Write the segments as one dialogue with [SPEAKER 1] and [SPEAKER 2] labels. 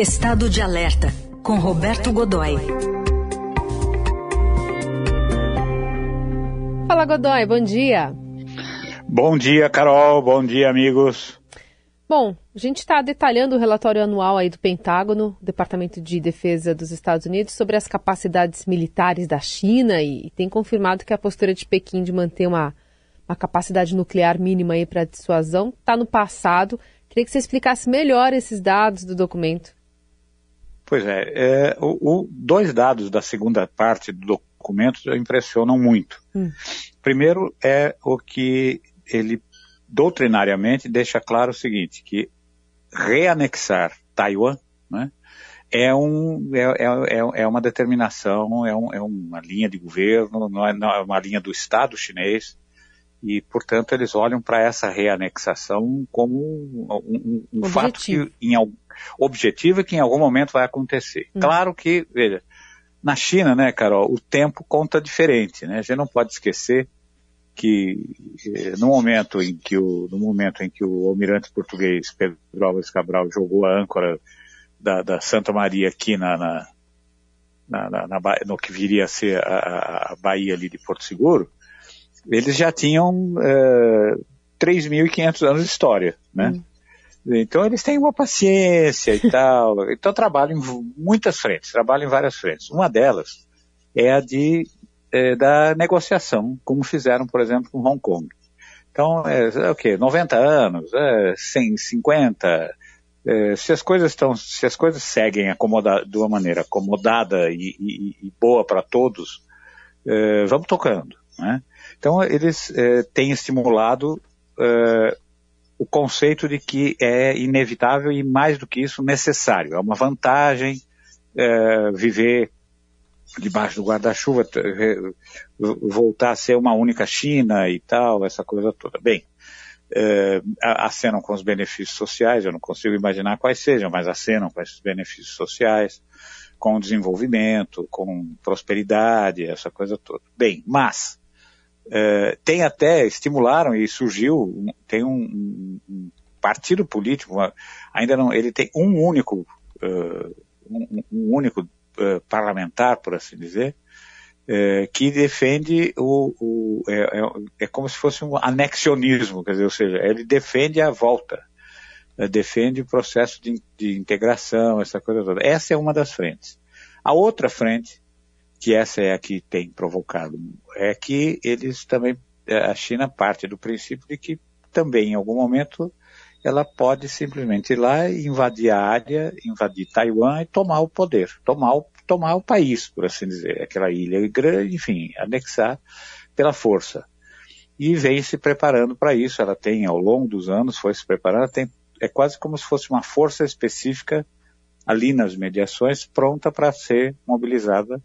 [SPEAKER 1] Estado de Alerta, com Roberto Godoy.
[SPEAKER 2] Fala Godoy, bom dia.
[SPEAKER 3] Bom dia, Carol. Bom dia, amigos.
[SPEAKER 2] Bom, a gente está detalhando o relatório anual aí do Pentágono, Departamento de Defesa dos Estados Unidos, sobre as capacidades militares da China e tem confirmado que a postura de Pequim de manter uma, uma capacidade nuclear mínima aí para dissuasão está no passado. Queria que você explicasse melhor esses dados do documento.
[SPEAKER 3] Pois é, é o, o, dois dados da segunda parte do documento impressionam muito. Hum. Primeiro é o que ele doutrinariamente deixa claro o seguinte, que reanexar Taiwan né, é, um, é, é, é uma determinação, é, um, é uma linha de governo, não é, não é uma linha do Estado chinês, e, portanto, eles olham para essa reanexação como um, um, um fato que, em, objetivo que em algum momento vai acontecer. Hum. Claro que, veja, na China, né, Carol, o tempo conta diferente, né? A gente não pode esquecer que eh, no momento em que o no momento em que o almirante português Pedro Álvares Cabral jogou a âncora da, da Santa Maria aqui na, na, na, na, no que viria a ser a, a Bahia ali de Porto Seguro, eles já tinham é, 3.500 anos de história, né? Hum. Então eles têm uma paciência e tal. Então trabalham em muitas frentes, trabalham em várias frentes. Uma delas é a de é, da negociação, como fizeram, por exemplo, com Hong Kong. Então, é, é o quê? 90 anos, é, 150, é, se as coisas estão, se as coisas seguem acomoda, de uma maneira acomodada e, e, e boa para todos, é, vamos tocando, né? Então, eles é, têm estimulado é, o conceito de que é inevitável e, mais do que isso, necessário. É uma vantagem é, viver debaixo do guarda-chuva, voltar a ser uma única China e tal, essa coisa toda. Bem, é, acenam com os benefícios sociais, eu não consigo imaginar quais sejam, mas acenam com esses benefícios sociais, com desenvolvimento, com prosperidade, essa coisa toda. Bem, mas é, tem até, estimularam e surgiu, tem um, um partido político, uma, ainda não, ele tem um único, uh, um, um, único uh, parlamentar, por assim dizer, uh, que defende o, o é, é, é, como se fosse um anexionismo, quer dizer, ou seja, ele defende a volta, defende o processo de, de integração, essa coisa toda. Essa é uma das frentes. A outra frente que essa é a que tem provocado, é que eles também, é, a China parte do princípio de que também em algum momento ela pode simplesmente ir lá invadir a área, invadir Taiwan e tomar o poder, tomar o, tomar o país, por assim dizer, aquela ilha grande, enfim, anexar pela força. E vem se preparando para isso, ela tem, ao longo dos anos, foi se preparando, tem, é quase como se fosse uma força específica ali nas mediações, pronta para ser mobilizada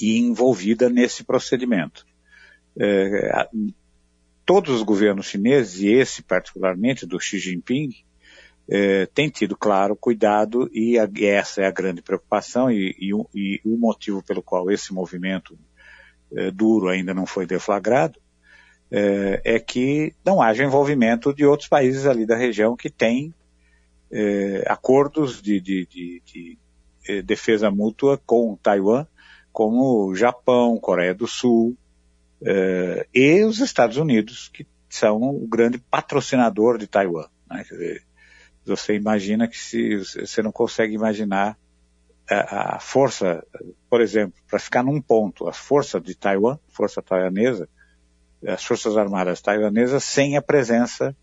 [SPEAKER 3] e envolvida nesse procedimento. É, todos os governos chineses, e esse particularmente do Xi Jinping, é, tem tido, claro, cuidado e, a, e, essa é a grande preocupação e, e, e, o motivo pelo qual esse movimento é, duro ainda não foi deflagrado é, é, que não haja envolvimento de outros países ali da região que têm é, acordos de, de, de, de, é, defesa mútua com Taiwan como Japão, Coreia do Sul eh, e os Estados Unidos, que são o grande patrocinador de Taiwan. Né? Dizer, você imagina que se você não consegue imaginar a, a força, por exemplo, para ficar num ponto, a força de Taiwan, força taiwanesa, as forças armadas taiwanesas sem a presença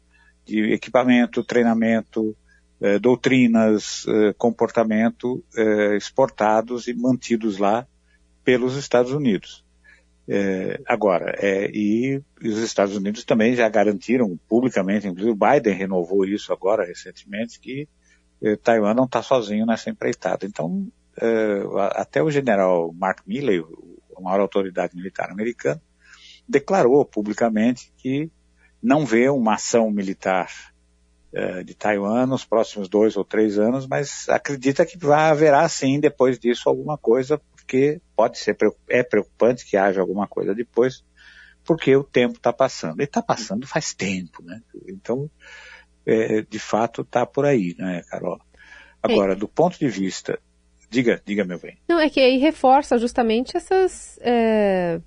[SPEAKER 3] de equipamento, treinamento, eh, doutrinas, eh, comportamento eh, exportados e mantidos lá pelos Estados Unidos. É, agora, é, e, e, os Estados Unidos também já garantiram publicamente, inclusive o Biden renovou isso agora recentemente, que é, Taiwan não está sozinho nessa empreitada. Então, é, até o general Mark Milley, a maior autoridade militar americana, declarou publicamente que não vê uma ação militar é, de Taiwan nos próximos dois ou três anos, mas acredita que vai haverá sim depois disso alguma coisa porque pode ser é preocupante que haja alguma coisa depois, porque o tempo está passando. E está passando faz tempo, né? Então, é, de fato, está por aí, né, Carol? Agora, do ponto de vista. Diga, diga, meu bem.
[SPEAKER 2] Não, é que aí reforça justamente essas. É,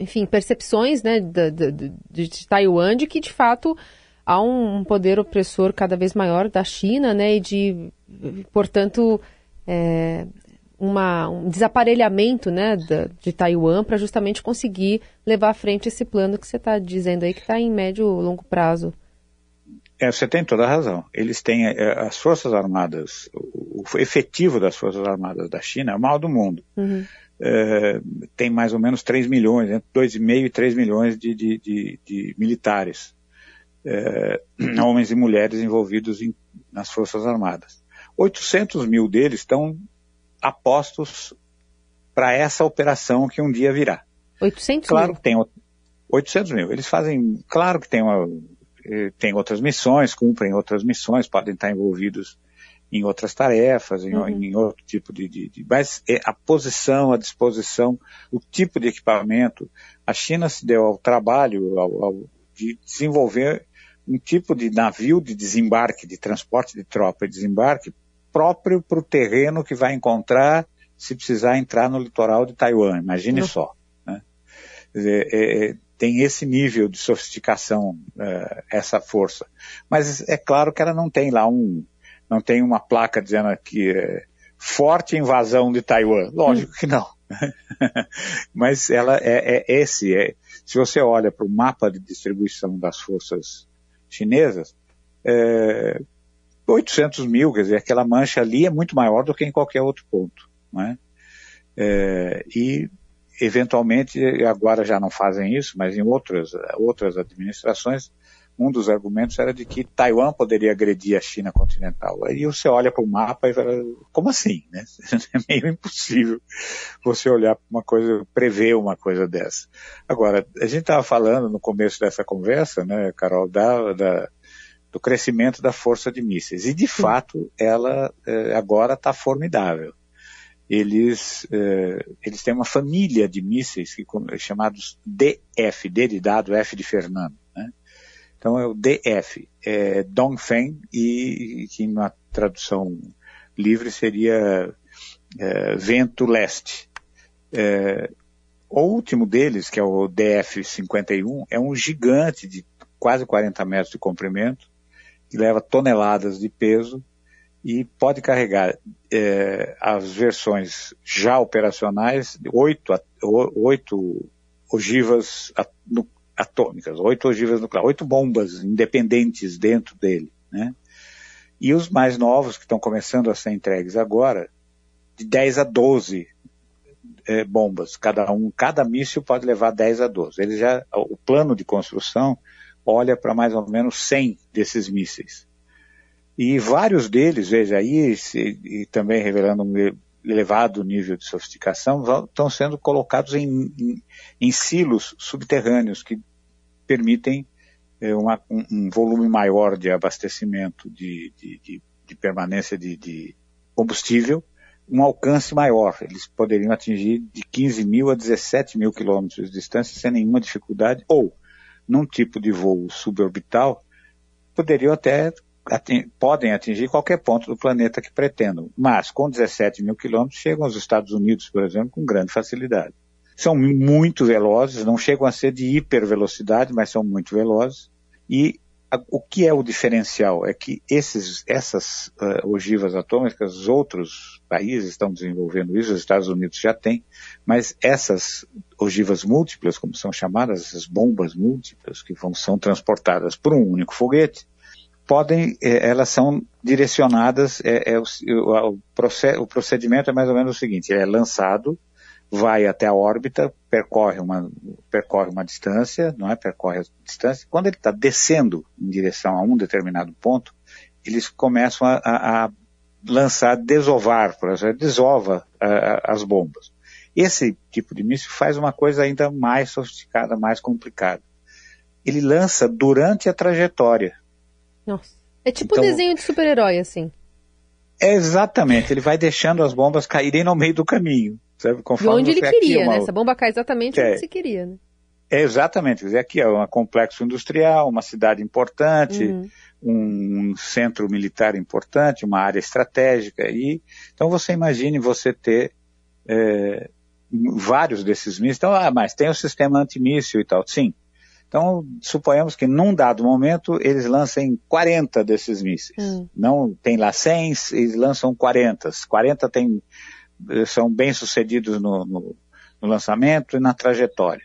[SPEAKER 2] enfim, percepções né, de, de, de, Taiwan de que, de fato, há um poder opressor cada vez maior da China, né? E de, portanto, é, uma, um desaparelhamento né, de, de Taiwan para justamente conseguir levar à frente esse plano que você está dizendo aí, que está em médio ou longo prazo.
[SPEAKER 3] É, você tem toda a razão. Eles têm é, as Forças Armadas, o, o, efetivo das Forças Armadas da China é o maior do mundo. Uhum. É, tem mais ou menos 3 milhões, entre 2,5 e 3 milhões de, de, de, de militares, é, homens e mulheres envolvidos em, nas Forças Armadas. 800 mil deles estão apostos para essa operação que um dia virá.
[SPEAKER 2] 800
[SPEAKER 3] claro
[SPEAKER 2] mil?
[SPEAKER 3] que tem 800 mil. Eles fazem, claro que tem uma, eh, tem outras missões, cumprem outras missões, podem estar envolvidos em outras tarefas, em, uhum. em outro tipo de, de, de, Mas é a posição, a disposição, o tipo de equipamento. A China se deu ao trabalho ao, ao, de desenvolver um tipo de navio de desembarque, de transporte de tropa e desembarque próprio para o terreno que vai encontrar se precisar entrar no litoral de Taiwan. Imagine uhum. só. Né? É, é, tem esse nível de sofisticação, uh, essa força. Mas é claro que ela não tem lá um, não tem uma placa dizendo que é forte invasão de Taiwan. Lógico hum. que não. Mas ela é, é esse, é, se você olha para o mapa de distribuição das forças chinesas, é, 800 mil, quer dizer, aquela mancha ali é muito maior do que em qualquer outro ponto. Não é? É, e eventualmente, agora já não fazem isso, mas em outras, outras administrações, um dos argumentos era de que Taiwan poderia agredir a China continental. Aí você olha para o mapa e fala, como assim? Né? É meio impossível você olhar para uma coisa, prever uma coisa dessa. Agora, a gente estava falando no começo dessa conversa, né, Carol, da, da do crescimento da força de mísseis. E, de fato, ela eh, agora está formidável eles, eh, eles têm uma família de mísseis que, chamados DF, D de dado, F de Fernando. Né? Então é o DF, é Dongfeng, e que na tradução livre seria é, vento leste. É, o último deles, que é o DF-51, é um gigante de quase 40 metros de comprimento, que leva toneladas de peso e pode carregar é, as versões já operacionais, oito, oito ogivas atômicas, oito ogivas nucleares, oito bombas independentes dentro dele, né? E os mais novos, que estão começando a ser entregues agora, de 10 a 12 é, bombas, cada um, cada míssil pode levar 10 a 12. Ele já, o plano de construção olha para mais ou menos 100 desses mísseis. E vários deles, veja aí, se, e também revelando um elevado nível de sofisticação, estão sendo colocados em, em, em, silos subterrâneos que permitem é, uma, um, um, volume maior de abastecimento, de, de, de, de permanência de, combustível, um alcance maior. Eles poderiam atingir de 15 mil a 17 mil quilômetros de distância sem nenhuma dificuldade, ou, num tipo de voo suborbital, poderiam até podem atingir qualquer ponto do planeta que pretendam, mas com 17 mil quilômetros chegam aos Estados Unidos, por exemplo, com grande facilidade. São muito velozes, não chegam a ser de hipervelocidade, mas são muito velozes. E o que é o diferencial? É que esses, essas uh, ogivas atômicas, outros países estão desenvolvendo isso, os Estados Unidos já têm, mas essas ogivas múltiplas, como são chamadas, essas bombas múltiplas que vão, são transportadas por um único foguete, podem, é, elas são direcionadas, é, é o, o, o, procedimento é mais ou menos o seguinte, é lançado, vai até a órbita, percorre uma, percorre uma distância, não é? Percorre a distância. Quando ele está descendo em direção a um determinado ponto, eles começam a, a, a lançar, desovar, por exemplo, desova a, as bombas. Esse tipo de míssil faz uma coisa ainda mais sofisticada, mais complicada. Ele lança durante a trajetória.
[SPEAKER 2] Nossa. É tipo então, um desenho de super-herói, assim.
[SPEAKER 3] É exatamente. Ele vai deixando as bombas caírem no meio do caminho. Sabe?
[SPEAKER 2] Conforme onde ele queria, uma... né? Essa bomba cai exatamente é, onde você queria, né?
[SPEAKER 3] É exatamente. Quer dizer, aqui é um complexo industrial, uma cidade importante, uhum. um centro militar importante, uma área estratégica. E, então você imagine você ter é, vários desses mísseis. Então, ah, mas tem o sistema antimíssil e tal. Sim. Então, suponhamos que num dado momento eles lancem 40 desses mísseis. Hum. Não tem lá 100, eles lançam 40. 40 tem, são bem sucedidos no, no, no lançamento e na trajetória.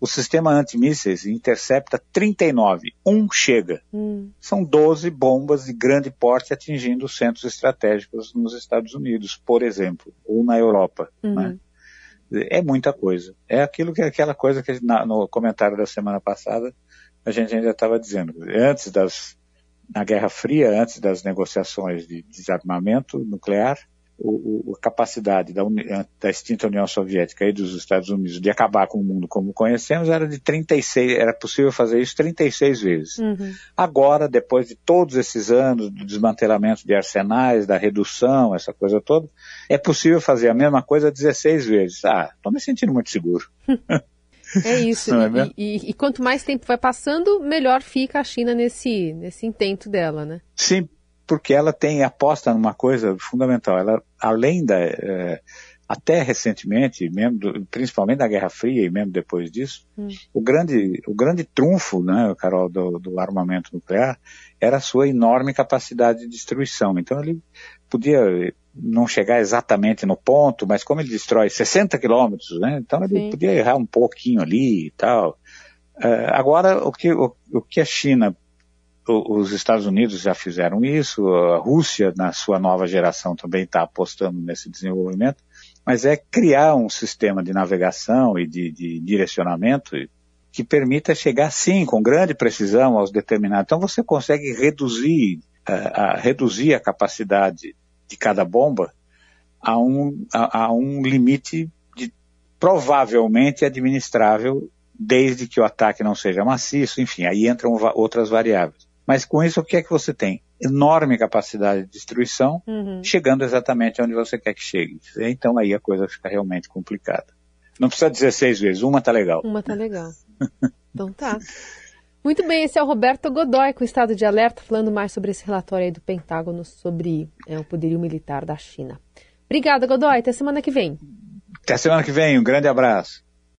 [SPEAKER 3] O sistema antimísseis intercepta 39, um chega. Hum. São 12 bombas de grande porte atingindo centros estratégicos nos Estados Unidos, por exemplo, ou na Europa. Uhum. Né? É muita coisa. É aquilo que aquela coisa que na, no comentário da semana passada a gente ainda estava dizendo. Antes das na Guerra Fria, antes das negociações de desarmamento nuclear, o, o, a capacidade da, da, extinta União Soviética e dos Estados Unidos de acabar com o mundo como conhecemos era de 36, era possível fazer isso 36 vezes. Uhum. Agora, depois de todos esses anos do desmantelamento de arsenais, da redução, essa coisa toda, é possível fazer a mesma coisa 16 vezes. Ah, estou me sentindo muito seguro.
[SPEAKER 2] É isso. É e, e, e, quanto mais tempo vai passando, melhor fica a China nesse, nesse intento dela, né?
[SPEAKER 3] Sim, porque ela tem aposta numa coisa fundamental. Ela, além da, é, até recentemente, mesmo do, principalmente na Guerra Fria e mesmo depois disso, hum. o grande, o grande trunfo, né, Carol, do, do, armamento nuclear era a sua enorme capacidade de destruição. Então ele podia não chegar exatamente no ponto, mas como ele destrói 60 quilômetros, né, então ele Sim. podia errar um pouquinho ali e tal. Uh, agora, o que, o, o que a China os Estados Unidos já fizeram isso, a Rússia, na sua nova geração, também está apostando nesse desenvolvimento, mas é criar um sistema de navegação e de, de direcionamento que permita chegar, sim, com grande precisão aos determinados. Então você consegue reduzir, uh, a, reduzir a capacidade de cada bomba a um, a, a um limite de, provavelmente administrável desde que o ataque não seja maciço, enfim, aí entram outras variáveis. Mas com isso, o que é que você tem? Enorme capacidade de destruição, uhum. chegando exatamente onde você quer que chegue. Então aí a coisa fica realmente complicada. Não precisa 16 vezes, uma tá legal.
[SPEAKER 2] Uma tá legal. então tá. Muito bem, esse é o Roberto Godoy com o estado de alerta, falando mais sobre esse relatório aí do Pentágono sobre é, o poderio militar da China. Obrigada, Godoy. Até semana que vem.
[SPEAKER 3] Até semana que vem. Um grande abraço.